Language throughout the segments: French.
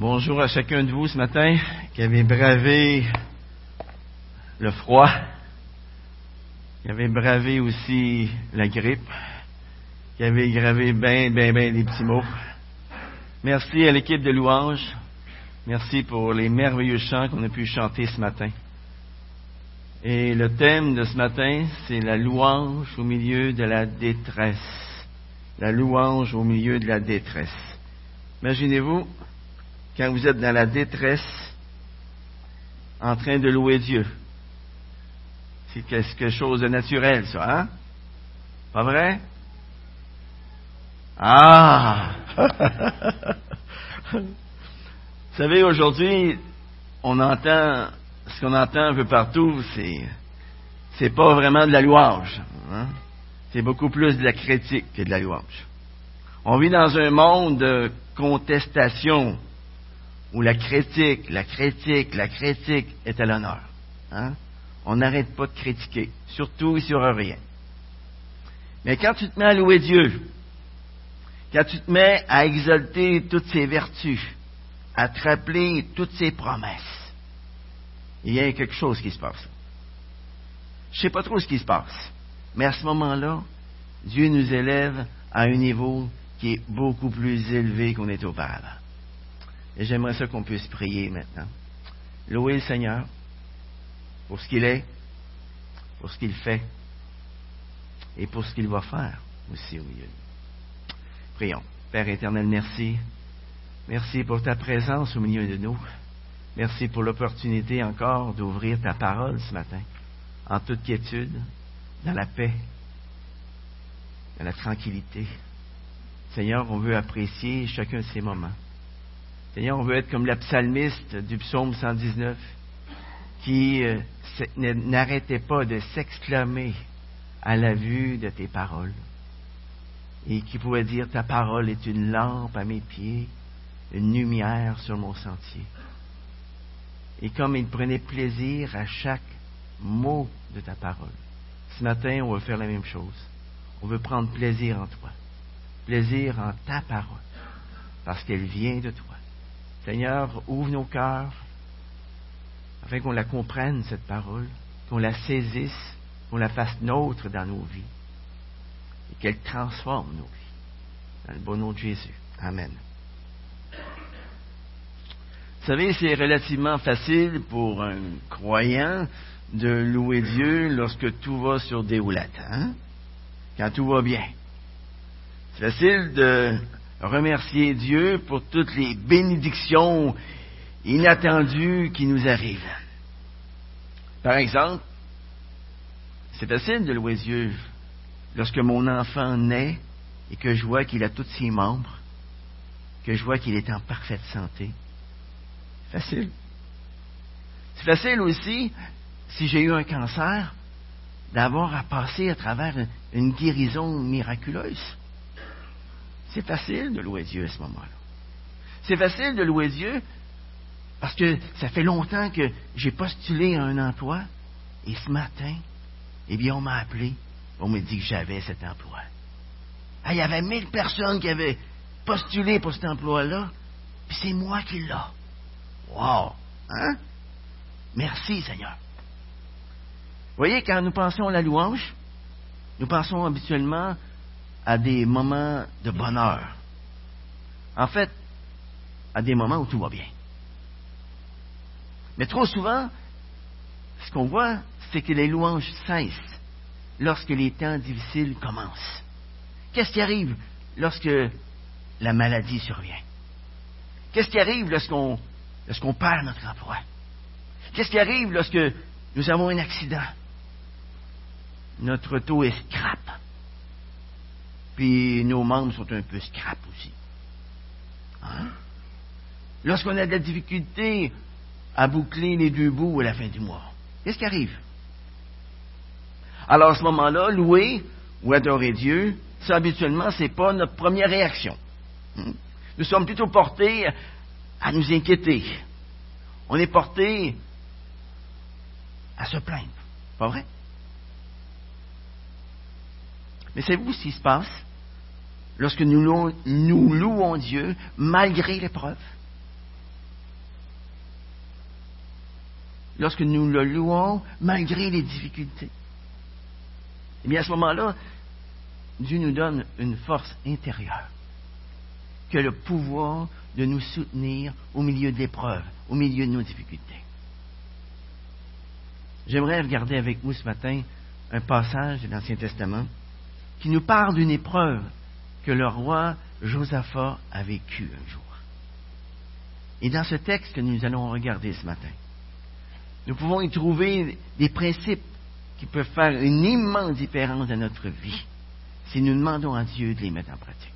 Bonjour à chacun de vous ce matin qui avez bravé le froid, qui avez bravé aussi la grippe, qui avez gravé bien, bien, bien des petits mots. Merci à l'équipe de louanges. Merci pour les merveilleux chants qu'on a pu chanter ce matin. Et le thème de ce matin, c'est la louange au milieu de la détresse. La louange au milieu de la détresse. Imaginez-vous, quand vous êtes dans la détresse, en train de louer Dieu. C'est quelque chose de naturel, ça, hein? Pas vrai? Ah! vous savez, aujourd'hui, on entend, ce qu'on entend un peu partout, c'est, c'est pas vraiment de la louange. Hein? C'est beaucoup plus de la critique que de la louange. On vit dans un monde de contestation où la critique, la critique, la critique est à l'honneur. Hein? On n'arrête pas de critiquer, surtout sur rien. Mais quand tu te mets à louer Dieu, quand tu te mets à exalter toutes ses vertus, à te rappeler toutes ses promesses, il y a quelque chose qui se passe. Je ne sais pas trop ce qui se passe, mais à ce moment-là, Dieu nous élève à un niveau qui est beaucoup plus élevé qu'on était auparavant. Et j'aimerais ça qu'on puisse prier maintenant. Louer le Seigneur pour ce qu'il est, pour ce qu'il fait et pour ce qu'il va faire aussi au milieu. Prions. Père éternel, merci. Merci pour ta présence au milieu de nous. Merci pour l'opportunité encore d'ouvrir ta parole ce matin, en toute quiétude, dans la paix, dans la tranquillité. Seigneur, on veut apprécier chacun de ces moments. Seigneur, on veut être comme la psalmiste du psaume 119 qui euh, n'arrêtait pas de s'exclamer à la vue de tes paroles et qui pouvait dire ta parole est une lampe à mes pieds, une lumière sur mon sentier. Et comme il prenait plaisir à chaque mot de ta parole, ce matin, on va faire la même chose. On veut prendre plaisir en toi, plaisir en ta parole, parce qu'elle vient de toi. Seigneur, ouvre nos cœurs afin qu'on la comprenne, cette parole, qu'on la saisisse, qu'on la fasse nôtre dans nos vies et qu'elle transforme nos vies. Dans le bon nom de Jésus. Amen. Vous savez, c'est relativement facile pour un croyant de louer Dieu lorsque tout va sur des roulettes, hein? quand tout va bien. C'est facile de remercier Dieu pour toutes les bénédictions inattendues qui nous arrivent. Par exemple, c'est facile de louer Dieu lorsque mon enfant naît et que je vois qu'il a tous ses membres, que je vois qu'il est en parfaite santé. Facile. C'est facile aussi, si j'ai eu un cancer, d'avoir à passer à travers une guérison miraculeuse. C'est facile de louer Dieu à ce moment-là. C'est facile de louer Dieu parce que ça fait longtemps que j'ai postulé à un emploi et ce matin, eh bien, on m'a appelé, on m'a dit que j'avais cet emploi. Ah, il y avait mille personnes qui avaient postulé pour cet emploi-là, puis c'est moi qui l'ai. Wow! Hein? Merci, Seigneur. Vous voyez, quand nous pensons à la louange, nous pensons habituellement à des moments de bonheur. En fait, à des moments où tout va bien. Mais trop souvent, ce qu'on voit, c'est que les louanges cessent lorsque les temps difficiles commencent. Qu'est-ce qui arrive lorsque la maladie survient? Qu'est-ce qui arrive lorsqu'on perd notre emploi? Qu'est-ce qui arrive lorsque nous avons un accident? Notre taux est scrap puis nos membres sont un peu scrap aussi. Hein? Lorsqu'on a de la difficulté à boucler les deux bouts à la fin du mois, qu'est-ce qui arrive? Alors à ce moment-là, louer ou adorer Dieu, ça habituellement, ce n'est pas notre première réaction. Hein? Nous sommes plutôt portés à nous inquiéter. On est portés à se plaindre. Pas vrai? Mais savez-vous ce qui se passe? lorsque nous louons, Dieu malgré l'épreuve. Lorsque nous le louons malgré les difficultés. Eh bien, à ce moment-là, Dieu nous donne une force intérieure qui a le pouvoir de nous soutenir au milieu de l'épreuve, au milieu de nos difficultés. J'aimerais regarder avec vous ce matin un passage de l'Ancien Testament qui nous parle d'une épreuve que le roi Josaphat a vécue un jour. Et dans ce texte que nous allons regarder ce matin, nous pouvons y trouver des principes qui peuvent faire une immense différence dans notre vie si nous demandons à Dieu de les mettre en pratique.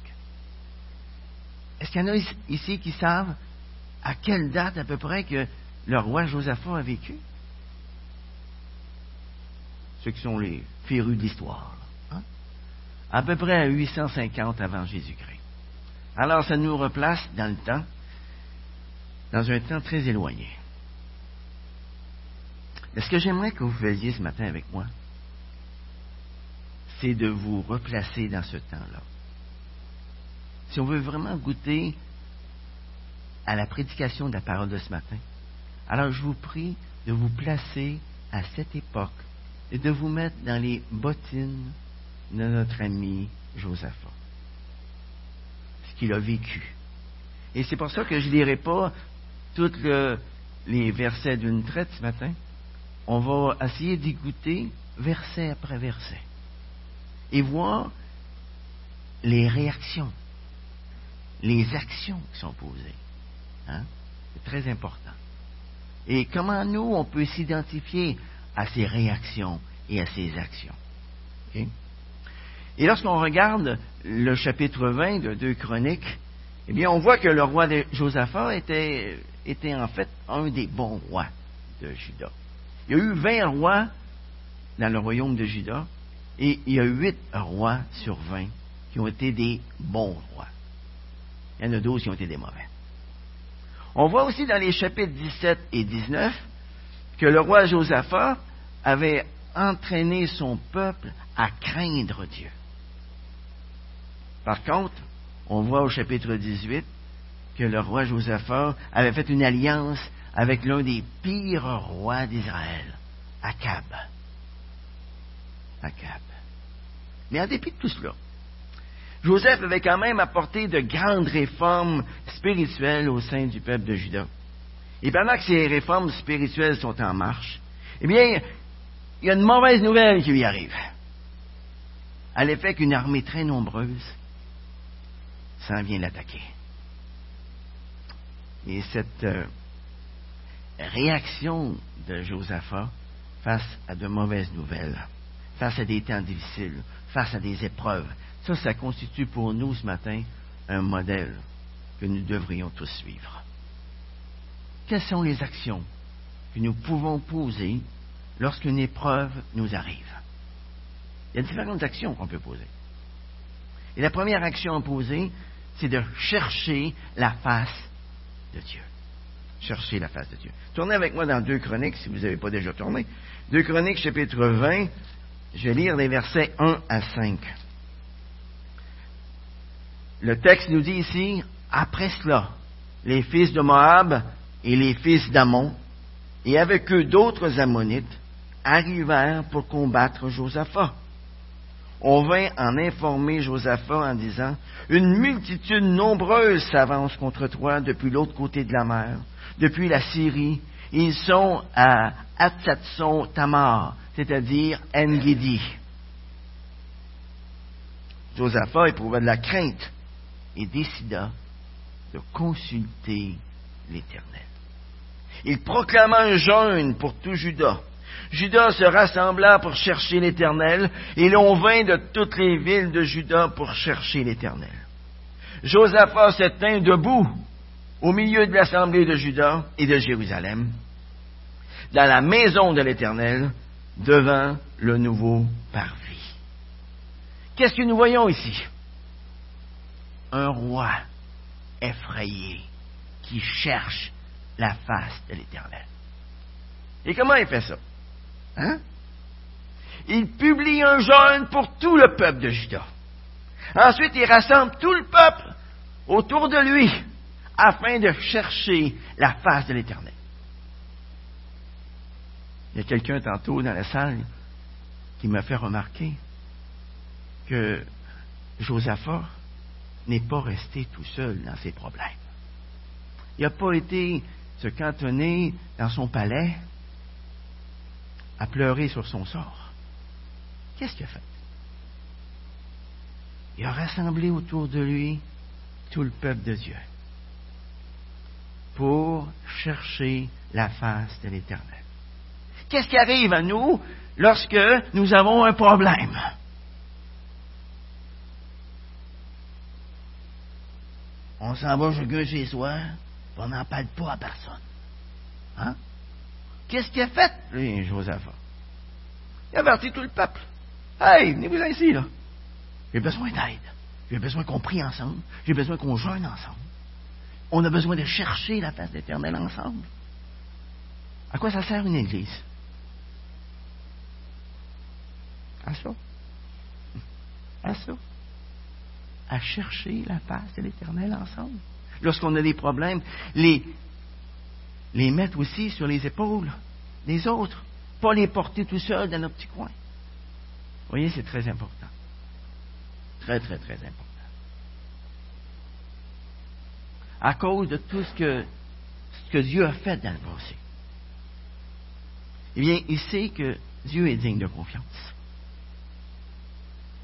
Est-ce qu'il y en a ici qui savent à quelle date à peu près que le roi Josaphat a vécu? Ceux qui sont les férus de l'histoire. À peu près à 850 avant Jésus-Christ. Alors ça nous replace dans le temps, dans un temps très éloigné. Mais ce que j'aimerais que vous fassiez ce matin avec moi, c'est de vous replacer dans ce temps-là. Si on veut vraiment goûter à la prédication de la parole de ce matin, alors je vous prie de vous placer à cette époque et de vous mettre dans les bottines de notre ami Josaphat. Ce qu'il a vécu. Et c'est pour ça que je ne lirai pas tous les versets d'une traite ce matin. On va essayer d'écouter verset après verset et voir les réactions, les actions qui sont posées. Hein? C'est très important. Et comment nous, on peut s'identifier à ces réactions et à ces actions. Et lorsqu'on regarde le chapitre 20 de deux Chroniques, eh bien, on voit que le roi de Josaphat était, était en fait un des bons rois de Juda. Il y a eu 20 rois dans le royaume de Juda, et il y a 8 rois sur 20 qui ont été des bons rois. Il y en a 12 qui ont été des mauvais. On voit aussi dans les chapitres 17 et 19 que le roi Josaphat avait entraîné son peuple à craindre Dieu. Par contre, on voit au chapitre 18 que le roi Josaphat avait fait une alliance avec l'un des pires rois d'Israël, Akab. Akab. Mais en dépit de tout cela, Joseph avait quand même apporté de grandes réformes spirituelles au sein du peuple de Juda. Et pendant que ces réformes spirituelles sont en marche, eh bien, il y a une mauvaise nouvelle qui lui arrive. À l'effet qu'une armée très nombreuse s'en vient l'attaquer. Et cette euh, réaction de Josaphat face à de mauvaises nouvelles, face à des temps difficiles, face à des épreuves, ça, ça constitue pour nous ce matin un modèle que nous devrions tous suivre quelles sont les actions que nous pouvons poser lorsqu'une épreuve nous arrive? Il y a différentes actions qu'on peut poser. Et la première action à poser, c'est de chercher la face de Dieu. Chercher la face de Dieu. Tournez avec moi dans deux chroniques, si vous n'avez pas déjà tourné. Deux chroniques, chapitre 20. Je vais lire les versets 1 à 5. Le texte nous dit ici, après cela, les fils de Moab et les fils d'Amon, et avec eux d'autres Ammonites, arrivèrent pour combattre Josaphat. On vint en informer Josaphat en disant, Une multitude nombreuse s'avance contre toi depuis l'autre côté de la mer, depuis la Syrie. Ils sont à Atsatson Tamar, c'est-à-dire Engedi. Josaphat éprouva de la crainte et décida de consulter l'Éternel. Il proclama un jeûne pour tout Judas. Judas se rassembla pour chercher l'Éternel, et l'on vint de toutes les villes de Juda pour chercher l'Éternel. Josaphat se tint debout au milieu de l'assemblée de Juda et de Jérusalem, dans la maison de l'Éternel, devant le nouveau parvis. Qu'est-ce que nous voyons ici? Un roi effrayé qui cherche la face de l'Éternel. Et comment il fait ça? Hein? Il publie un jeûne pour tout le peuple de Juda. Ensuite, il rassemble tout le peuple autour de lui afin de chercher la face de l'Éternel. Il y a quelqu'un tantôt dans la salle qui m'a fait remarquer que Josaphat n'est pas resté tout seul dans ses problèmes. Il n'a pas été se cantonner dans son palais à pleurer sur son sort. Qu'est-ce qu'il a fait? Il a rassemblé autour de lui tout le peuple de Dieu pour chercher la face de l'Éternel. Qu'est-ce qui arrive à nous lorsque nous avons un problème? On s'en va chacun chez soi, on n'en parle pas à personne. Hein? Qu'est-ce qu'il a fait, lui, Josaphat? Il a averti tout le peuple. Hey, venez-vous ici, là. J'ai besoin d'aide. J'ai besoin qu'on prie ensemble. J'ai besoin qu'on jeûne ensemble. On a besoin de chercher la face d'Éternel ensemble. À quoi ça sert une église? À ça. À ça. À chercher la face de l'Éternel ensemble. Lorsqu'on a des problèmes, les, les mettre aussi sur les épaules des autres. Pas les porter tout seuls dans nos petits coins. Vous voyez, c'est très important. Très, très, très important. À cause de tout ce que, ce que Dieu a fait dans le passé. Eh bien, il sait que Dieu est digne de confiance.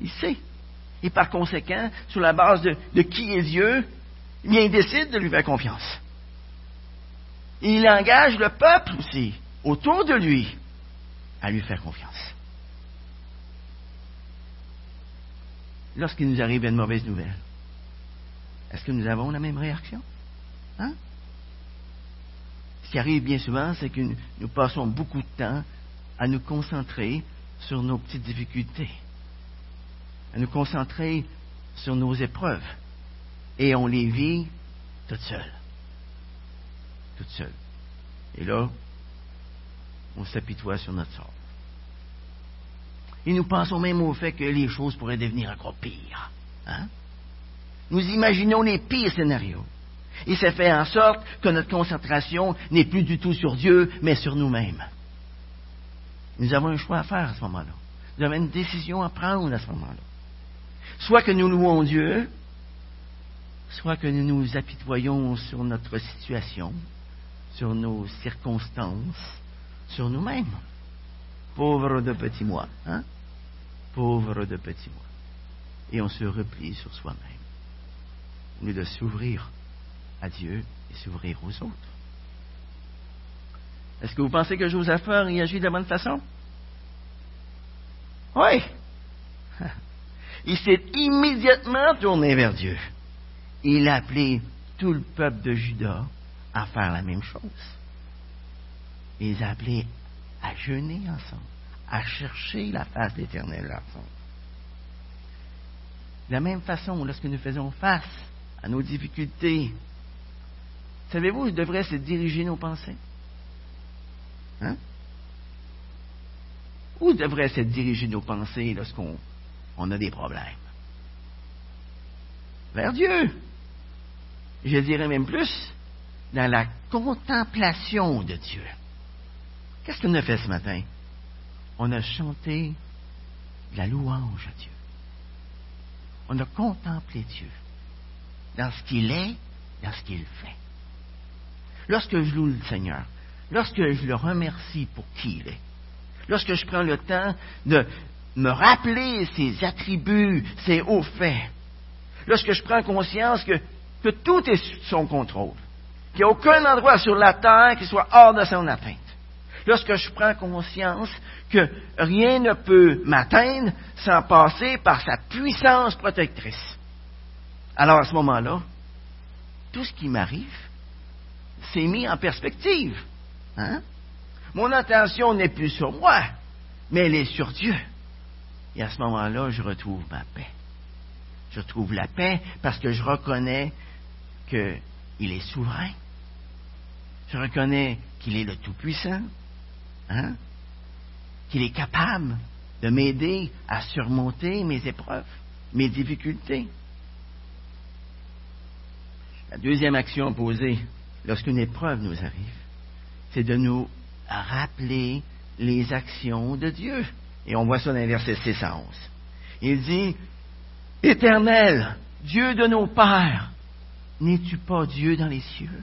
Il sait. Et par conséquent, sur la base de, de qui est Dieu, eh bien, il décide de lui faire confiance. Il engage le peuple aussi, autour de lui, à lui faire confiance. lorsqu'il nous arrive une mauvaise nouvelle, est-ce que nous avons la même réaction? Hein? Ce qui arrive bien souvent, c'est que nous passons beaucoup de temps à nous concentrer sur nos petites difficultés, à nous concentrer sur nos épreuves, et on les vit toutes seules. Toutes seules. Et là, on s'apitoie sur notre sort. Et nous pensons même au fait que les choses pourraient devenir encore pires. Hein? Nous imaginons les pires scénarios. Et ça fait en sorte que notre concentration n'est plus du tout sur Dieu, mais sur nous-mêmes. Nous avons un choix à faire à ce moment-là. Nous avons une décision à prendre à ce moment-là. Soit que nous louons Dieu, soit que nous nous apitoyons sur notre situation, sur nos circonstances, sur nous-mêmes. Pauvre de petits mois, hein? Pauvre de petits mois. Et on se replie sur soi-même. Au lieu de s'ouvrir à Dieu et s'ouvrir aux autres. Est-ce que vous pensez que Joseph réagit de la bonne façon? Oui. Il s'est immédiatement tourné vers Dieu. Il a appelé tout le peuple de Juda à faire la même chose. Il les a appelés à jeûner ensemble, à chercher la face d'Éternel ensemble. De la même façon, lorsque nous faisons face à nos difficultés, savez-vous où devraient se diriger nos pensées? Hein? Où devraient se diriger nos pensées lorsqu'on on a des problèmes? Vers Dieu. Je dirais même plus, dans la contemplation de Dieu. Qu'est-ce qu'on a fait ce matin? On a chanté la louange à Dieu. On a contemplé Dieu dans ce qu'il est, dans ce qu'il fait. Lorsque je loue le Seigneur, lorsque je le remercie pour qui il est, lorsque je prends le temps de me rappeler ses attributs, ses hauts faits, lorsque je prends conscience que, que tout est sous son contrôle, qu'il n'y a aucun endroit sur la terre qui soit hors de son atteinte, lorsque je prends conscience que rien ne peut m'atteindre sans passer par sa puissance protectrice. Alors à ce moment-là, tout ce qui m'arrive s'est mis en perspective. Hein? Mon attention n'est plus sur moi, mais elle est sur Dieu. Et à ce moment-là, je retrouve ma paix. Je retrouve la paix parce que je reconnais qu'il est souverain. Je reconnais qu'il est le Tout-Puissant. Hein? Qu'il est capable de m'aider à surmonter mes épreuves, mes difficultés. La deuxième action posée lorsqu'une épreuve nous arrive, c'est de nous rappeler les actions de Dieu. Et on voit ça dans les versets 6 à 11. Il dit, Éternel, Dieu de nos pères, n'es-tu pas Dieu dans les cieux?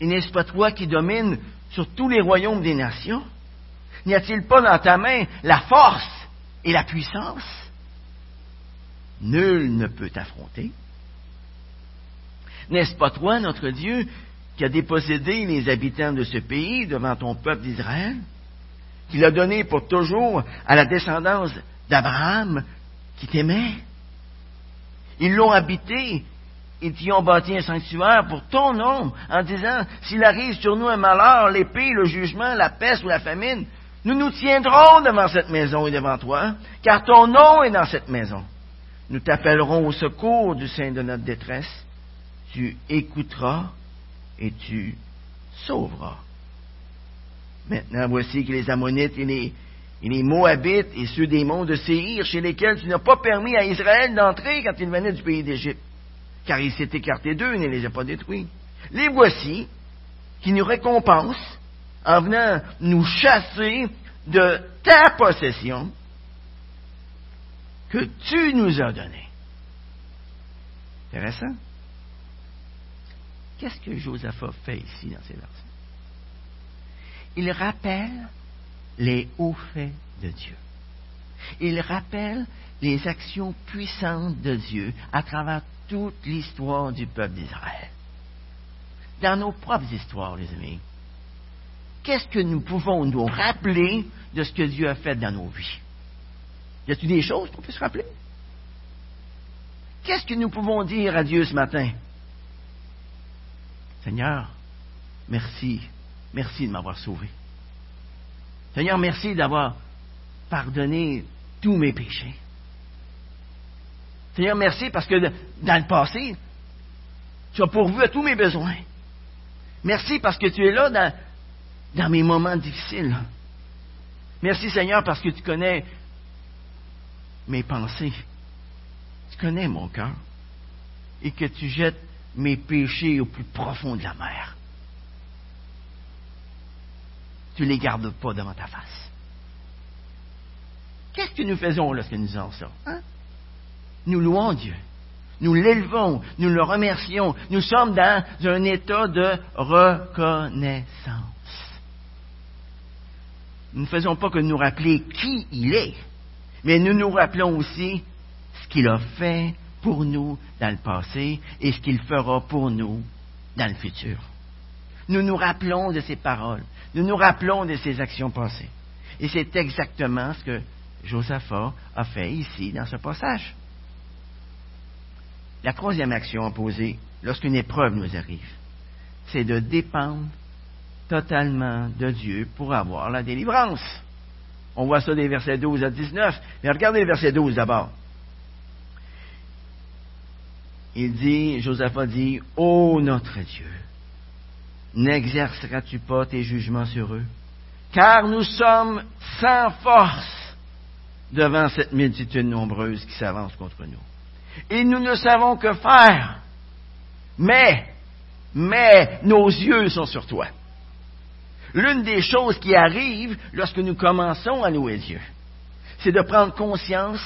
Et n'est-ce pas toi qui domines sur tous les royaumes des nations? N'y a-t-il pas dans ta main la force et la puissance? Nul ne peut t'affronter. N'est-ce pas toi, notre Dieu, qui a dépossédé les habitants de ce pays devant ton peuple d'Israël, qui l'a donné pour toujours à la descendance d'Abraham qui t'aimait? Ils l'ont habité et t'y ont bâti un sanctuaire pour ton nom, en disant, s'il arrive sur nous un malheur, l'épée, le jugement, la peste ou la famine, nous nous tiendrons devant cette maison et devant toi, car ton nom est dans cette maison. Nous t'appellerons au secours du sein de notre détresse. Tu écouteras et tu sauveras. Maintenant, voici que les Ammonites et les, Moabites et ceux des monts de Séhir, chez lesquels tu n'as pas permis à Israël d'entrer quand il venait du pays d'Égypte, car il s'est écarté d'eux et ne les a pas détruits. Les voici qui nous récompensent en venant nous chasser de ta possession que tu nous as donnée. Intéressant. Qu'est-ce que Josaphat fait ici dans ces versets? Il rappelle les hauts faits de Dieu. Il rappelle les actions puissantes de Dieu à travers toute l'histoire du peuple d'Israël. Dans nos propres histoires, les amis, qu'est-ce que nous pouvons nous rappeler de ce que Dieu a fait dans nos vies? Y a-t-il des choses qu'on peut se rappeler? Qu'est-ce que nous pouvons dire à Dieu ce matin? Seigneur, merci, merci de m'avoir sauvé. Seigneur, merci d'avoir pardonné tous mes péchés. Seigneur, merci parce que dans le passé, tu as pourvu à tous mes besoins. Merci parce que tu es là dans, dans mes moments difficiles. Merci Seigneur parce que tu connais mes pensées. Tu connais mon cœur. Et que tu jettes mes péchés au plus profond de la mer. Tu ne les gardes pas devant ta face. Qu'est-ce que nous faisons lorsque nous faisons ça? Hein? Nous louons Dieu. Nous l'élevons, nous le remercions. Nous sommes dans un état de reconnaissance. Nous ne faisons pas que nous rappeler qui il est, mais nous nous rappelons aussi ce qu'il a fait pour nous dans le passé et ce qu'il fera pour nous dans le futur. Nous nous rappelons de ses paroles, nous nous rappelons de ses actions passées. Et c'est exactement ce que Josaphat a fait ici dans ce passage. La troisième action à poser lorsqu'une épreuve nous arrive, c'est de dépendre totalement de Dieu pour avoir la délivrance. On voit ça des versets 12 à 19. Mais regardez le verset 12 d'abord. Il dit, Josaphat dit, Ô notre Dieu, n'exerceras-tu pas tes jugements sur eux? Car nous sommes sans force devant cette multitude nombreuse qui s'avance contre nous. Et nous ne savons que faire. Mais, mais nos yeux sont sur toi. L'une des choses qui arrive lorsque nous commençons à louer Dieu, c'est de prendre conscience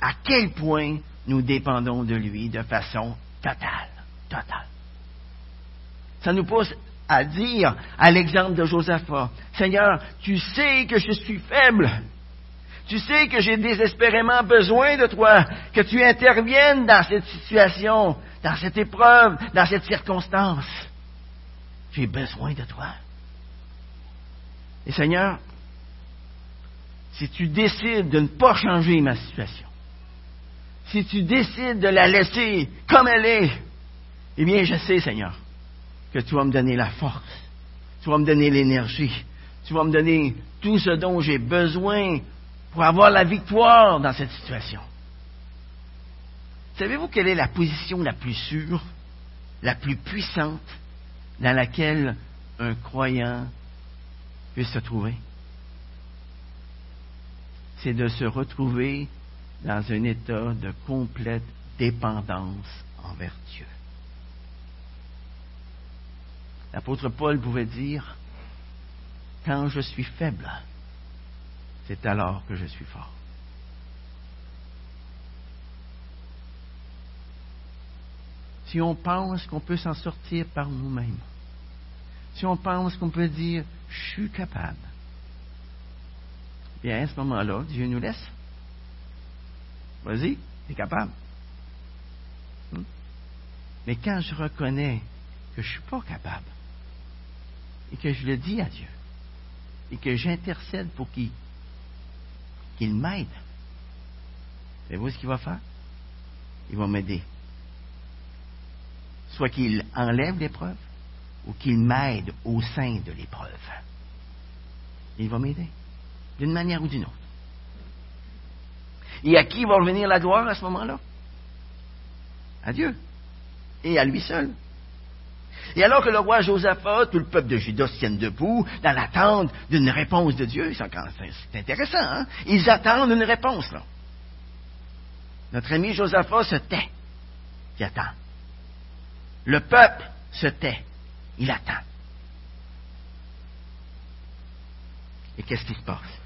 à quel point nous dépendons de lui de façon totale, totale. Ça nous pousse à dire, à l'exemple de Josaphat, Seigneur, tu sais que je suis faible. Tu sais que j'ai désespérément besoin de toi, que tu interviennes dans cette situation, dans cette épreuve, dans cette circonstance. J'ai besoin de toi. Et Seigneur, si tu décides de ne pas changer ma situation, si tu décides de la laisser comme elle est, eh bien, je sais, Seigneur, que tu vas me donner la force, tu vas me donner l'énergie, tu vas me donner tout ce dont j'ai besoin pour avoir la victoire dans cette situation. Savez-vous quelle est la position la plus sûre, la plus puissante dans laquelle un croyant puisse se trouver? C'est de se retrouver dans un état de complète dépendance envers Dieu. L'apôtre Paul pouvait dire, quand je suis faible, c'est alors que je suis fort. Si on pense qu'on peut s'en sortir par nous-mêmes, si on pense qu'on peut dire je suis capable, bien à ce moment-là, Dieu nous laisse. Vas-y, tu es capable. Hmm? Mais quand je reconnais que je ne suis pas capable, et que je le dis à Dieu, et que j'intercède pour qu'il qu'il m'aide, savez-vous ce qu'il va faire? Il va m'aider. Soit qu'il enlève l'épreuve, ou qu'il m'aide au sein de l'épreuve. Il va m'aider, d'une manière ou d'une autre. Et à qui va revenir la gloire à ce moment-là? À Dieu. Et à lui seul. Et alors que le roi Josaphat, tout le peuple de Juda se tiennent debout dans l'attente d'une réponse de Dieu, c'est intéressant, hein? Ils attendent une réponse. Notre ami Josaphat se tait. Il attend. Le peuple se tait. Il attend. Et qu'est-ce qui se passe?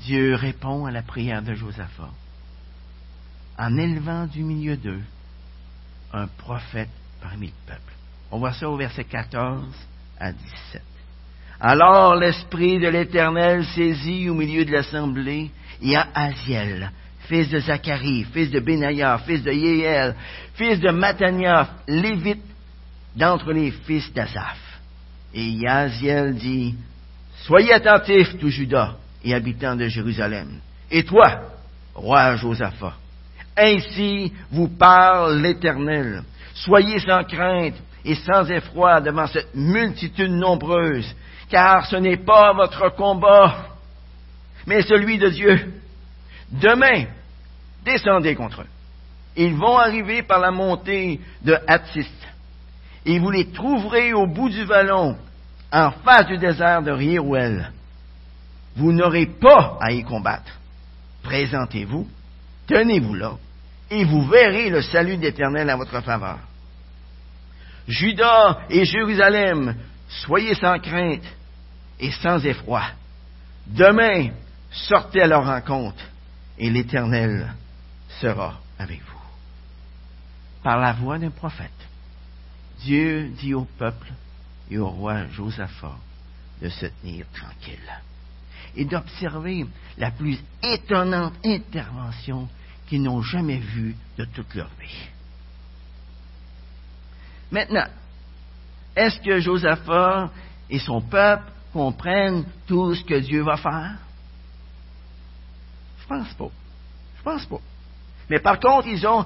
Dieu répond à la prière de Josaphat en élevant du milieu d'eux un prophète parmi le peuple. On voit ça au verset 14 à 17. Alors l'Esprit de l'Éternel saisit au milieu de l'assemblée, y a Aziel, fils de Zacharie, fils de Benaïa, fils de Yéel, fils de Matania, lévite d'entre les fils d'Azaph. Et Yaziel dit, Soyez attentifs, tout Judas et habitants de Jérusalem. Et toi, roi Josaphat, ainsi vous parle l'Éternel. Soyez sans crainte et sans effroi devant cette multitude nombreuse, car ce n'est pas votre combat, mais celui de Dieu. Demain, descendez contre eux. Ils vont arriver par la montée de Hattis, et vous les trouverez au bout du vallon, en face du désert de Rierouel. Vous n'aurez pas à y combattre. Présentez-vous, tenez-vous là, et vous verrez le salut d'Éternel à votre faveur. Judas et Jérusalem, soyez sans crainte et sans effroi. Demain, sortez à leur rencontre, et l'Éternel sera avec vous. Par la voix d'un prophète, Dieu dit au peuple et au roi Josaphat de se tenir tranquille et d'observer la plus étonnante intervention qu'ils n'ont jamais vue de toute leur vie. Maintenant, est-ce que Josaphat et son peuple comprennent tout ce que Dieu va faire? Je pense pas. Je pense pas. Mais par contre, ils ont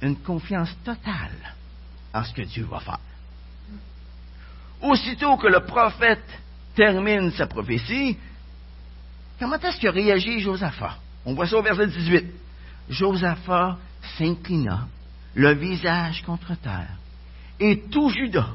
une confiance totale en ce que Dieu va faire. Aussitôt que le prophète termine sa prophétie, comment est-ce que réagit Josaphat? On voit ça au verset 18. Josaphat s'inclina, le visage contre terre, et tout Judas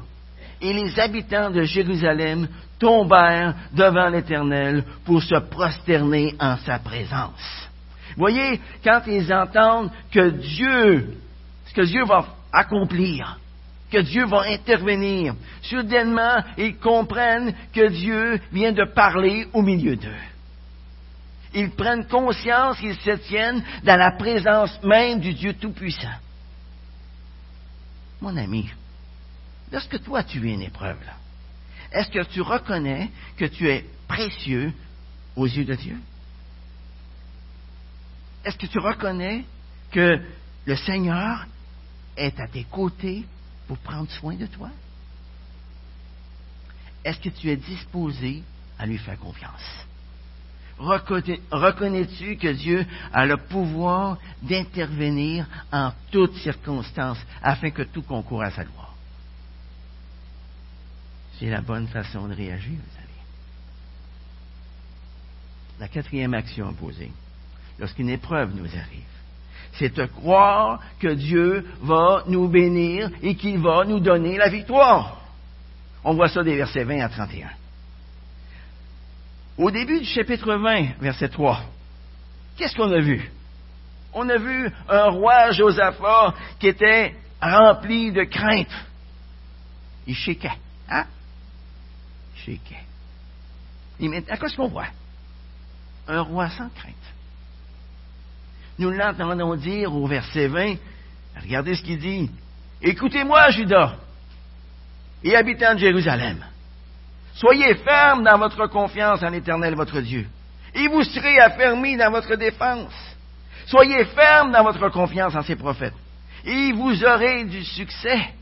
et les habitants de Jérusalem tombèrent devant l'Éternel pour se prosterner en sa présence. Voyez, quand ils entendent que Dieu, ce que Dieu va accomplir, que Dieu va intervenir. Soudainement, ils comprennent que Dieu vient de parler au milieu d'eux. Ils prennent conscience qu'ils se tiennent dans la présence même du Dieu Tout-Puissant. Mon ami, lorsque toi tu es une épreuve, est-ce que tu reconnais que tu es précieux aux yeux de Dieu? Est-ce que tu reconnais que le Seigneur est à tes côtés pour prendre soin de toi? Est-ce que tu es disposé à lui faire confiance? Reconnais-tu que Dieu a le pouvoir d'intervenir en toutes circonstances afin que tout concourt à sa gloire? C'est la bonne façon de réagir, vous savez. La quatrième action poser, lorsqu'une épreuve nous arrive, c'est de croire que Dieu va nous bénir et qu'il va nous donner la victoire. On voit ça des versets 20 à 31. Au début du chapitre 20, verset 3, qu'est-ce qu'on a vu? On a vu un roi Josaphat qui était rempli de crainte. Il chéquait. Hein? Il chéquait. Et maintenant, qu'est-ce qu'on voit? Un roi sans crainte. Nous l'entendons dire au verset 20, regardez ce qu'il dit. Écoutez-moi, Judas, et habitants de Jérusalem. Soyez fermes dans votre confiance en l'Éternel votre Dieu, et vous serez affermis dans votre défense. Soyez fermes dans votre confiance en ses prophètes, et vous aurez du succès.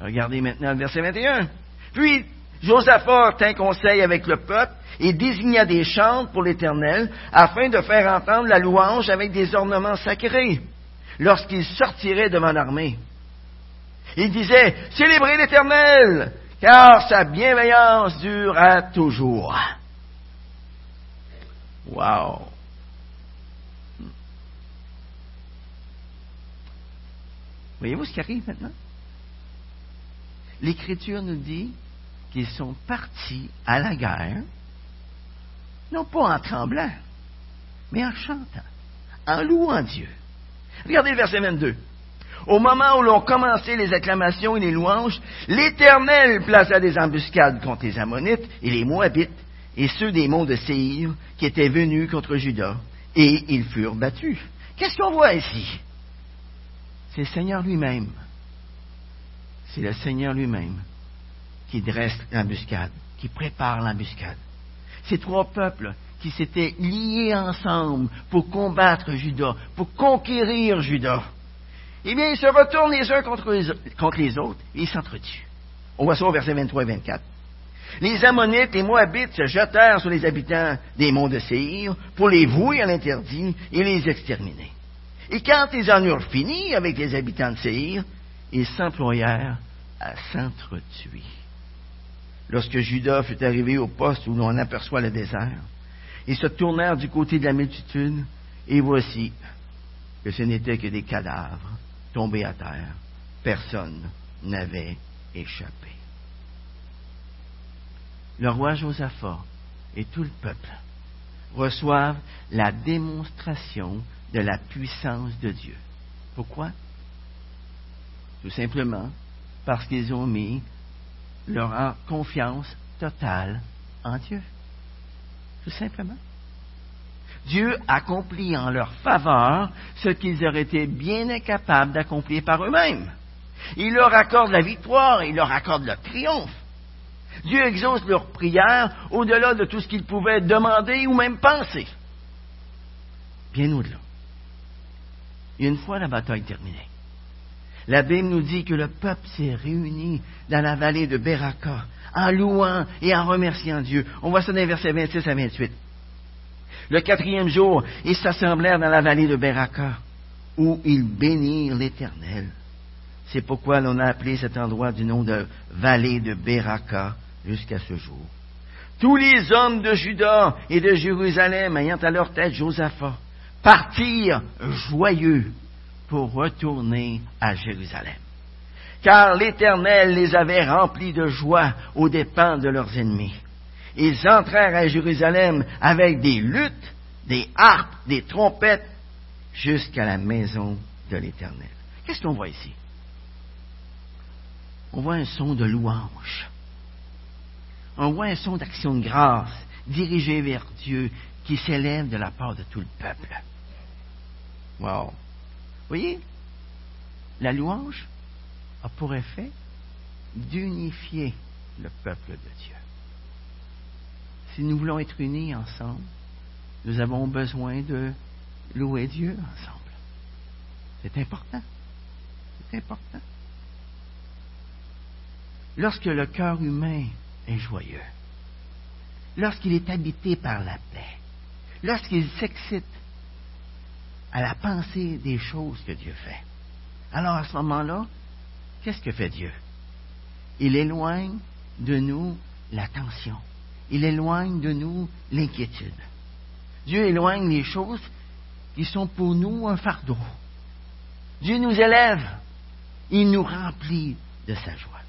Regardez maintenant le verset 21. Puis Josaphat tint conseil avec le peuple et désigna des chants pour l'Éternel afin de faire entendre la louange avec des ornements sacrés lorsqu'il sortirait devant l'armée. Il disait, célébrez l'Éternel, car sa bienveillance dure à toujours. Wow. Voyez-vous ce qui arrive maintenant? L'Écriture nous dit qu'ils sont partis à la guerre, non pas en tremblant, mais en chantant, en louant Dieu. Regardez le verset 22. Au moment où l'on commençait les acclamations et les louanges, l'Éternel plaça des embuscades contre les Ammonites et les Moabites et ceux des monts de Séir qui étaient venus contre Juda, et ils furent battus. Qu'est-ce qu'on voit ici? C'est le Seigneur lui-même. C'est le Seigneur lui-même qui dresse l'embuscade, qui prépare l'embuscade. Ces trois peuples qui s'étaient liés ensemble pour combattre Judas, pour conquérir Judas, eh bien, ils se retournent les uns contre les, autres et ils s'entretuent. On voit ça au verset 23 et 24. Les Ammonites et Moabites se jetèrent sur les habitants des monts de Séir pour les vouer à l'interdit et les exterminer. Et quand ils en eurent fini avec les habitants de Séir, ils s'employèrent à s'entretuer. Lorsque Judas fut arrivé au poste où l'on aperçoit le désert, ils se tournèrent du côté de la multitude, et voici que ce n'était que des cadavres tombés à terre. Personne n'avait échappé. Le roi Josaphat et tout le peuple reçoivent la démonstration de la puissance de Dieu. Pourquoi? Tout simplement parce qu'ils ont mis leur confiance totale en Dieu. Tout simplement. Dieu accomplit en leur faveur ce qu'ils auraient été bien incapables d'accomplir par eux-mêmes. Il leur accorde la victoire, il leur accorde le triomphe. Dieu exauce leurs prières au-delà de tout ce qu'ils pouvaient demander ou même penser. Bien au-delà. Une fois la bataille terminée, la Bible nous dit que le peuple s'est réuni dans la vallée de Beraka en louant et en remerciant Dieu. On voit ça dans les versets 26 à 28. Le quatrième jour, ils s'assemblèrent dans la vallée de Beraka, où ils bénirent l'Éternel. C'est pourquoi l'on a appelé cet endroit du nom de vallée de Beraka jusqu'à ce jour. Tous les hommes de Juda et de Jérusalem, ayant à leur tête Josaphat, partirent joyeux pour retourner à Jérusalem. Car l'Éternel les avait remplis de joie aux dépens de leurs ennemis. Ils entrèrent à Jérusalem avec des luttes, des harpes, des trompettes, jusqu'à la maison de l'Éternel. Qu'est-ce qu'on voit ici? On voit un son de louange. On voit un son d'action de grâce dirigé vers Dieu qui s'élève de la part de tout le peuple. Wow voyez, la louange a pour effet d'unifier le peuple de Dieu. Si nous voulons être unis ensemble, nous avons besoin de louer Dieu ensemble. C'est important. C'est important. Lorsque le cœur humain est joyeux, lorsqu'il est habité par la paix, lorsqu'il s'excite à la pensée des choses que Dieu fait. Alors à ce moment-là, qu'est-ce que fait Dieu? Il éloigne de nous la tension. Il éloigne de nous l'inquiétude. Dieu éloigne les choses qui sont pour nous un fardeau. Dieu nous élève. Il nous remplit de sa joie.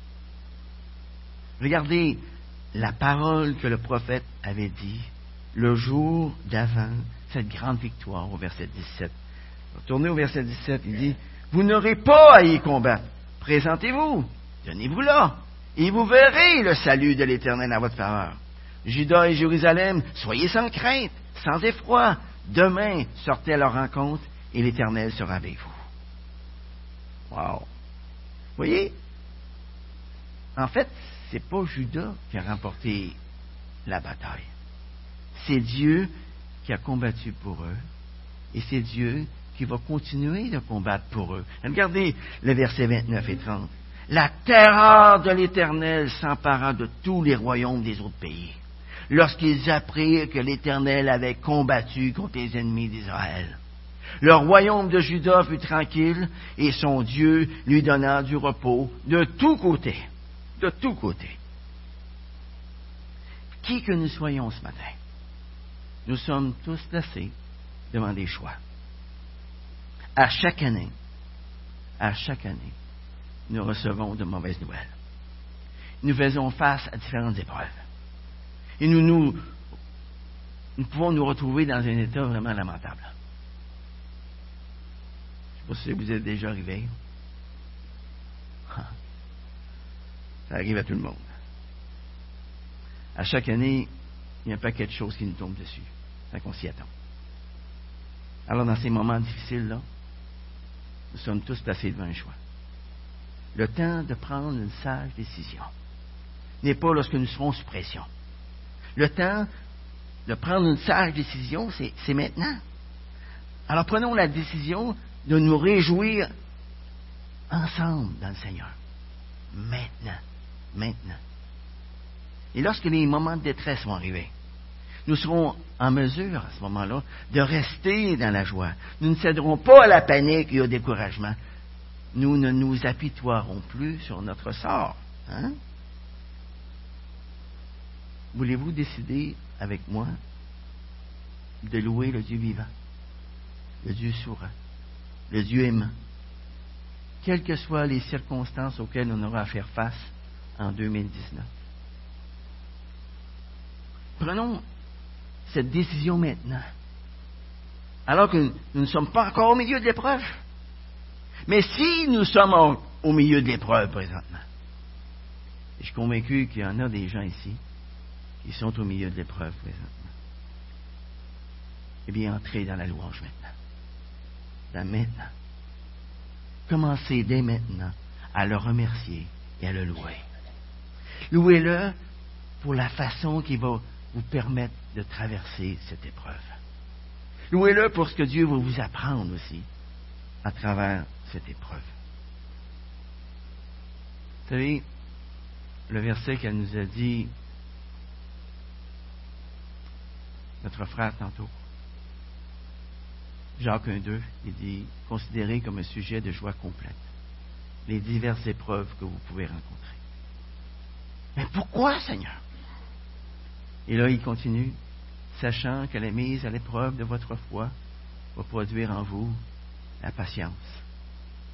Regardez la parole que le prophète avait dit le jour d'avant cette grande victoire au verset 17. Retournez au verset 17, il dit, vous n'aurez pas à y combattre. Présentez-vous, tenez-vous là, et vous verrez le salut de l'Éternel à votre faveur. Judas et Jérusalem, soyez sans crainte, sans effroi. Demain, sortez à leur rencontre et l'Éternel sera avec vous. Wow. Voyez, en fait, c'est pas Judas qui a remporté la bataille. C'est Dieu qui a combattu pour eux et c'est Dieu qui va continuer de combattre pour eux. Regardez le verset 29 et 30. La terreur de l'Éternel s'empara de tous les royaumes des autres pays, lorsqu'ils apprirent que l'Éternel avait combattu contre les ennemis d'Israël. Le royaume de Juda fut tranquille et son Dieu lui donna du repos de tous côtés. De tous côtés. Qui que nous soyons ce matin, nous sommes tous placés devant des choix. À chaque année, à chaque année, nous recevons de mauvaises nouvelles. Nous faisons face à différentes épreuves. Et nous, nous, nous pouvons nous retrouver dans un état vraiment lamentable. Je ne sais pas si vous êtes déjà arrivé. Ça arrive à tout le monde. À chaque année, il y a un paquet de choses qui nous tombent dessus, sans qu'on s'y attend. Alors, dans ces moments difficiles-là, nous sommes tous placés devant un choix. Le temps de prendre une sage décision n'est pas lorsque nous serons sous pression. Le temps de prendre une sage décision, c'est maintenant. Alors prenons la décision de nous réjouir ensemble dans le Seigneur. Maintenant. Maintenant. Et lorsque les moments de détresse vont arriver, nous serons en mesure à ce moment-là de rester dans la joie. Nous ne céderons pas à la panique et au découragement. Nous ne nous apitoierons plus sur notre sort. Hein? Voulez-vous décider avec moi de louer le Dieu vivant, le Dieu souverain, le Dieu aimant, quelles que soient les circonstances auxquelles on aura à faire face en 2019? Prenons cette décision maintenant. Alors que nous ne sommes pas encore au milieu de l'épreuve. Mais si nous sommes au, milieu de l'épreuve présentement, je suis convaincu qu'il y en a des gens ici qui sont au milieu de l'épreuve présentement. Eh bien, entrez dans la louange maintenant. Dans maintenant. Commencez dès maintenant à le remercier et à le louer. Louez-le pour la façon qui va vous permettre de traverser cette épreuve. Louez-le pour ce que Dieu va vous apprendre aussi à travers cette épreuve. Vous savez, le verset qu'elle nous a dit, notre frère tantôt, Jacques 1.2, il dit, considérez comme un sujet de joie complète les diverses épreuves que vous pouvez rencontrer. Mais pourquoi, Seigneur? Et là, il continue, sachant que la mise à l'épreuve de votre foi va produire en vous la patience,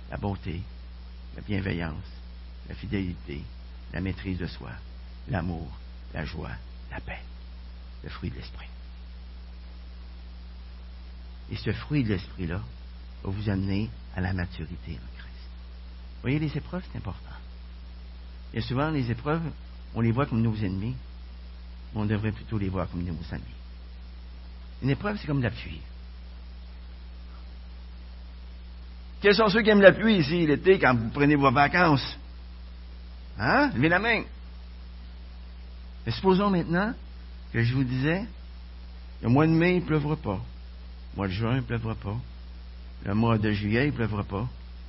la bonté, la bienveillance, la fidélité, la maîtrise de soi, l'amour, la joie, la paix, le fruit de l'esprit. Et ce fruit de l'esprit-là va vous amener à la maturité en Christ. Vous voyez, les épreuves, c'est important. Et souvent, les épreuves, on les voit comme nos ennemis, on devrait plutôt les voir comme des amis. Une épreuve, c'est comme la pluie. Quels sont ceux qui aiment la pluie ici, l'été, quand vous prenez vos vacances? Hein? Levez la main. Mais supposons maintenant que je vous disais, le mois de mai, il ne pleuvra pas. Le mois de juin, il ne pleuvra pas. Le mois de juillet, il ne pleuvra pas.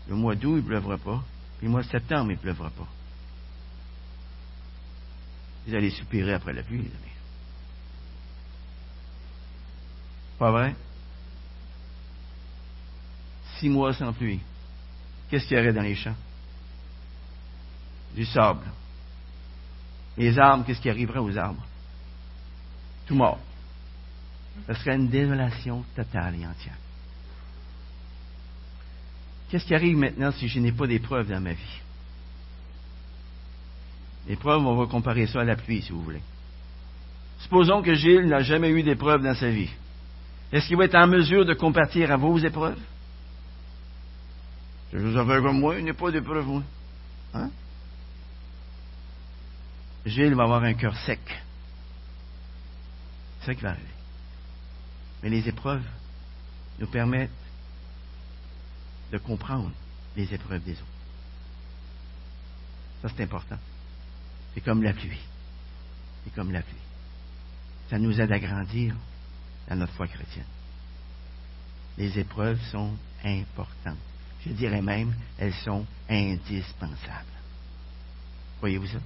Le mois d'août, il ne pleuvra pas. Puis le mois de septembre, il ne pleuvra pas. Vous allez soupirer après la pluie, les amis. Pas vrai? Six mois sans pluie. Qu'est-ce qu'il y aurait dans les champs? Du sable. Les arbres, qu'est-ce qui arriverait aux arbres? Tout mort. Ce serait une désolation totale et entière. Qu'est-ce qui arrive maintenant si je n'ai pas d'épreuve dans ma vie? L'épreuve, on va comparer ça à la pluie, si vous voulez. Supposons que Gilles n'a jamais eu d'épreuve dans sa vie. Est-ce qu'il va être en mesure de compatir à vos épreuves? Je vous avais comme moi, il n'y a pas d'épreuve, moi. Hein? Gilles va avoir un cœur sec. C'est ça qui va arriver. Mais les épreuves nous permettent de comprendre les épreuves des autres. Ça, c'est important. C'est comme la pluie. C'est comme la pluie. Ça nous aide à grandir dans notre foi chrétienne. Les épreuves sont importantes. Je dirais même, elles sont indispensables. Voyez-vous ça?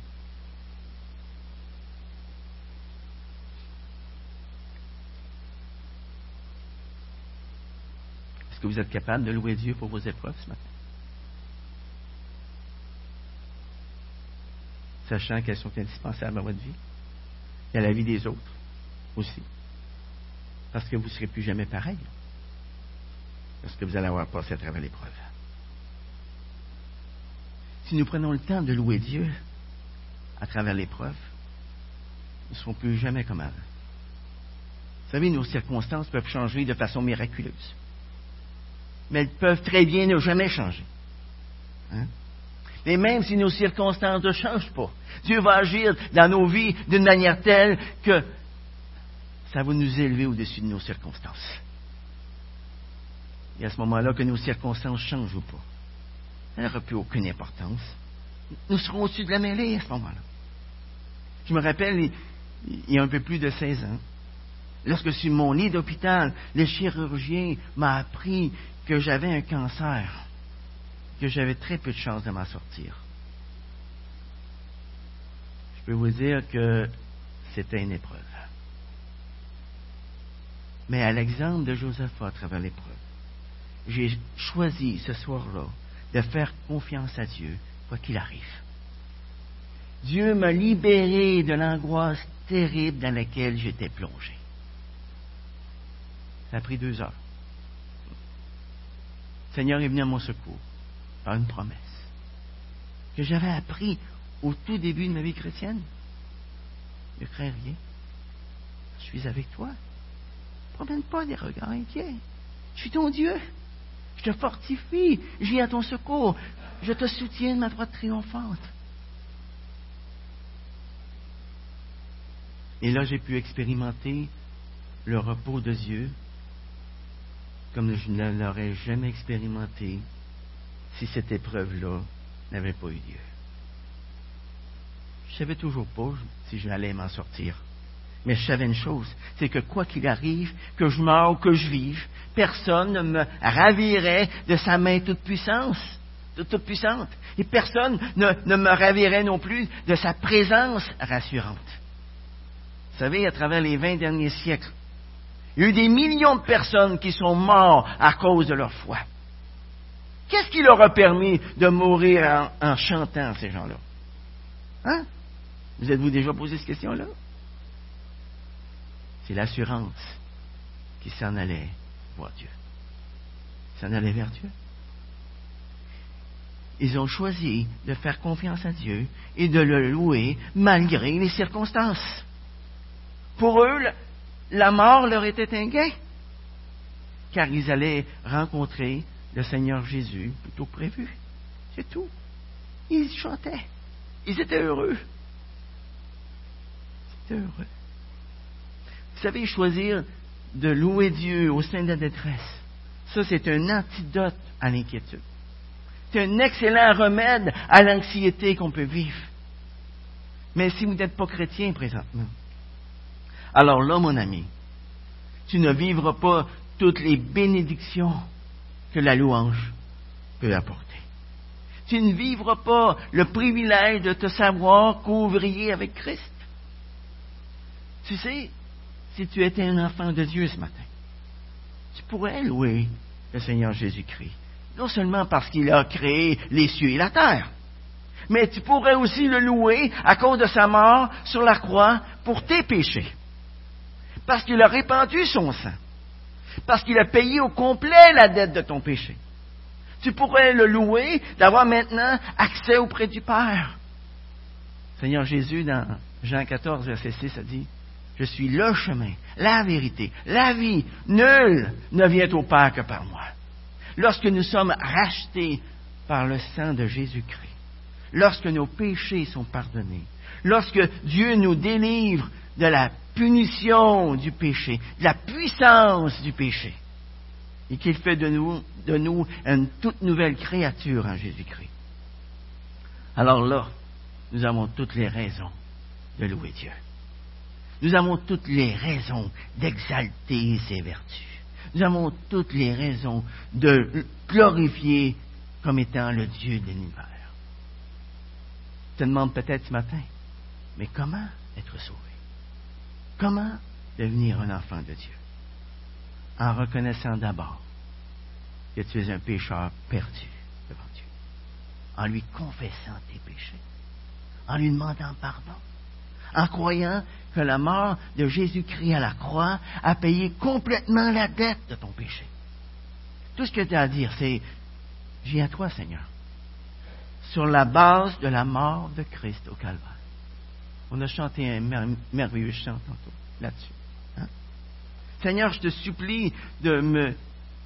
Est-ce que vous êtes capable de louer Dieu pour vos épreuves ce matin? Sachant qu'elles sont indispensables à votre vie et à la vie des autres aussi. Parce que vous ne serez plus jamais pareil. Parce que vous allez avoir passé à travers l'épreuve. Si nous prenons le temps de louer Dieu à travers l'épreuve, nous ne serons plus jamais comme avant. Vous savez, nos circonstances peuvent changer de façon miraculeuse. Mais elles peuvent très bien ne jamais changer. Hein? Mais même si nos circonstances ne changent pas, Dieu va agir dans nos vies d'une manière telle que ça va nous élever au-dessus de nos circonstances. Et à ce moment-là, que nos circonstances changent ou pas, elle n'aura plus aucune importance. Nous serons au-dessus de la mêlée à ce moment-là. Je me rappelle, il y a un peu plus de 16 ans, lorsque sur mon lit d'hôpital, le chirurgien m'a appris que j'avais un cancer, que j'avais très peu de chances de m'en sortir. Je peux vous dire que c'était une épreuve. Mais à l'exemple de Joseph à travers l'épreuve, j'ai choisi ce soir-là de faire confiance à Dieu, quoi qu'il arrive. Dieu m'a libéré de l'angoisse terrible dans laquelle j'étais plongé. Ça a pris deux heures. Le Seigneur est venu à mon secours par une promesse que j'avais appris au tout début de ma vie chrétienne. Ne crains rien. Je suis avec toi. Ne promène pas des regards inquiets. Je suis ton Dieu. Je te fortifie. Je viens à ton secours. Je te soutiens de ma droite triomphante. Et là, j'ai pu expérimenter le repos de Dieu comme je ne l'aurais jamais expérimenté si cette épreuve-là n'avait pas eu lieu. Je savais toujours pas si je allais m'en sortir. Mais je savais une chose, c'est que quoi qu'il arrive, que je meure ou que je vive, personne ne me ravirait de sa main toute puissance, toute puissante. Et personne ne, ne, me ravirait non plus de sa présence rassurante. Vous savez, à travers les vingt derniers siècles, il y a eu des millions de personnes qui sont mortes à cause de leur foi. Qu'est-ce qui leur a permis de mourir en, chantant, ces gens-là? Hein? Vous êtes-vous déjà posé cette question-là? C'est l'assurance qui s'en allait voir Dieu. S'en allait vers Dieu. Ils ont choisi de faire confiance à Dieu et de le louer malgré les circonstances. Pour eux, la mort leur était un gain, car ils allaient rencontrer le Seigneur Jésus plutôt prévu. C'est tout. Ils chantaient. Ils étaient heureux. Ils étaient heureux. Vous savez, choisir de louer Dieu au sein de la détresse, ça c'est un antidote à l'inquiétude. C'est un excellent remède à l'anxiété qu'on peut vivre. Mais si vous n'êtes pas chrétien présentement, alors là, mon ami, tu ne vivras pas toutes les bénédictions que la louange peut apporter. Tu ne vivras pas le privilège de te savoir qu'ouvrier avec Christ. Tu sais, si tu étais un enfant de Dieu ce matin, tu pourrais louer le Seigneur Jésus-Christ. Non seulement parce qu'il a créé les cieux et la terre, mais tu pourrais aussi le louer à cause de sa mort sur la croix pour tes péchés. Parce qu'il a répandu son sang. Parce qu'il a payé au complet la dette de ton péché. Tu pourrais le louer d'avoir maintenant accès auprès du Père. Seigneur Jésus, dans Jean 14, verset 6, a dit, je suis le chemin, la vérité, la vie. Nul ne vient au Père que par moi. Lorsque nous sommes rachetés par le sang de Jésus-Christ, lorsque nos péchés sont pardonnés, lorsque Dieu nous délivre de la punition du péché, de la puissance du péché, et qu'il fait de nous, de nous une toute nouvelle créature en Jésus-Christ. Alors là, nous avons toutes les raisons de louer Dieu. Nous avons toutes les raisons d'exalter ses vertus. Nous avons toutes les raisons de glorifier comme étant le Dieu de l'univers. Tu te demandes peut-être ce matin, mais comment être sauvé? Comment devenir un enfant de Dieu? En reconnaissant d'abord que tu es un pécheur perdu devant Dieu, en lui confessant tes péchés, en lui demandant pardon, en croyant que la mort de Jésus-Christ à la croix a payé complètement la dette de ton péché. Tout ce que tu as à dire, c'est J'ai à toi, Seigneur, sur la base de la mort de Christ au Calvaire. On a chanté un merveilleux chant tantôt là-dessus. Hein? Seigneur, je te supplie de me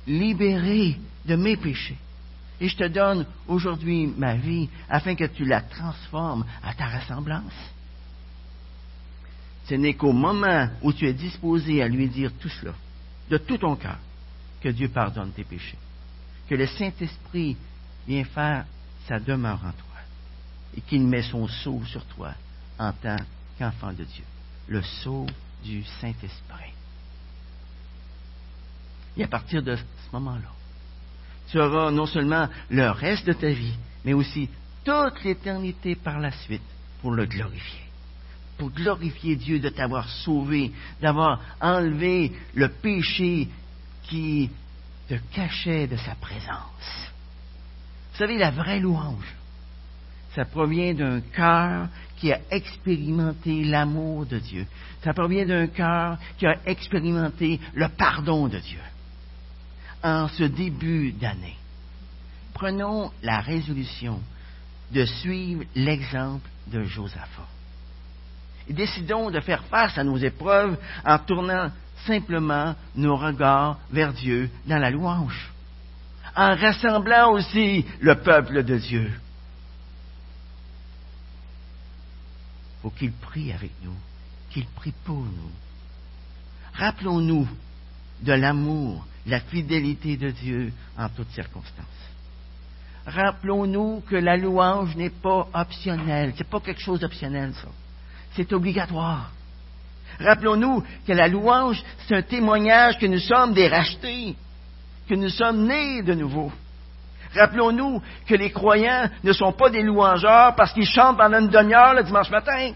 libérer de mes péchés. Et je te donne aujourd'hui ma vie afin que tu la transformes à ta ressemblance. Ce n'est qu'au moment où tu es disposé à lui dire tout cela, de tout ton cœur, que Dieu pardonne tes péchés, que le Saint-Esprit vient faire sa demeure en toi et qu'il met son sceau sur toi en tant qu'enfant de Dieu, le sceau du Saint-Esprit. Et à partir de ce moment-là, tu auras non seulement le reste de ta vie, mais aussi toute l'éternité par la suite pour le glorifier. Pour glorifier Dieu de t'avoir sauvé, d'avoir enlevé le péché qui te cachait de sa présence. Vous savez, la vraie louange, ça provient d'un cœur qui a expérimenté l'amour de Dieu. Ça provient d'un cœur qui a expérimenté le pardon de Dieu en ce début d'année, prenons la résolution de suivre l'exemple de Josaphat. Et décidons de faire face à nos épreuves en tournant simplement nos regards vers Dieu dans la louange, en rassemblant aussi le peuple de Dieu. Faut qu'il prie avec nous, qu'il prie pour nous. Rappelons-nous de l'amour la fidélité de Dieu en toutes circonstances. Rappelons-nous que la louange n'est pas optionnelle. C'est pas quelque chose d'optionnel, ça. C'est obligatoire. Rappelons-nous que la louange, c'est un témoignage que nous sommes des rachetés, que nous sommes nés de nouveau. Rappelons-nous que les croyants ne sont pas des louangeurs parce qu'ils chantent pendant une demi-heure le dimanche matin,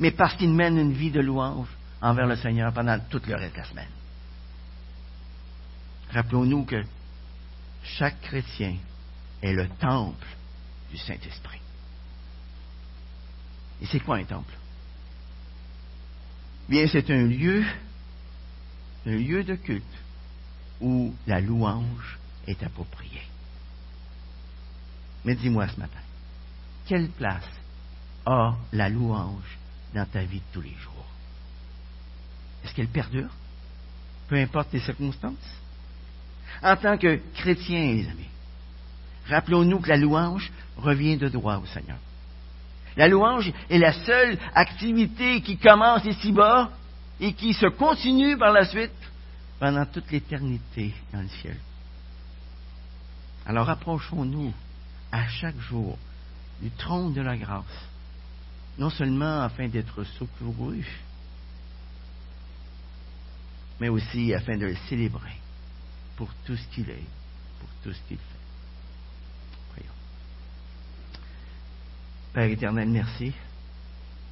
mais parce qu'ils mènent une vie de louange envers le Seigneur pendant toute le reste de la semaine. Rappelons-nous que chaque chrétien est le temple du Saint-Esprit. Et c'est quoi un temple? Bien, c'est un lieu, un lieu de culte où la louange est appropriée. Mais dis-moi ce matin, quelle place a la louange dans ta vie de tous les jours? Est-ce qu'elle perdure? Peu importe les circonstances? en tant que chrétiens, les amis, rappelons-nous que la louange revient de droit au Seigneur. La louange est la seule activité qui commence ici-bas et qui se continue par la suite pendant toute l'éternité dans le ciel. Alors rapprochons-nous à chaque jour du trône de la grâce, non seulement afin d'être secourus, mais aussi afin de le célébrer pour tout ce qu'il est, pour tout ce qu'il fait. Père éternel, merci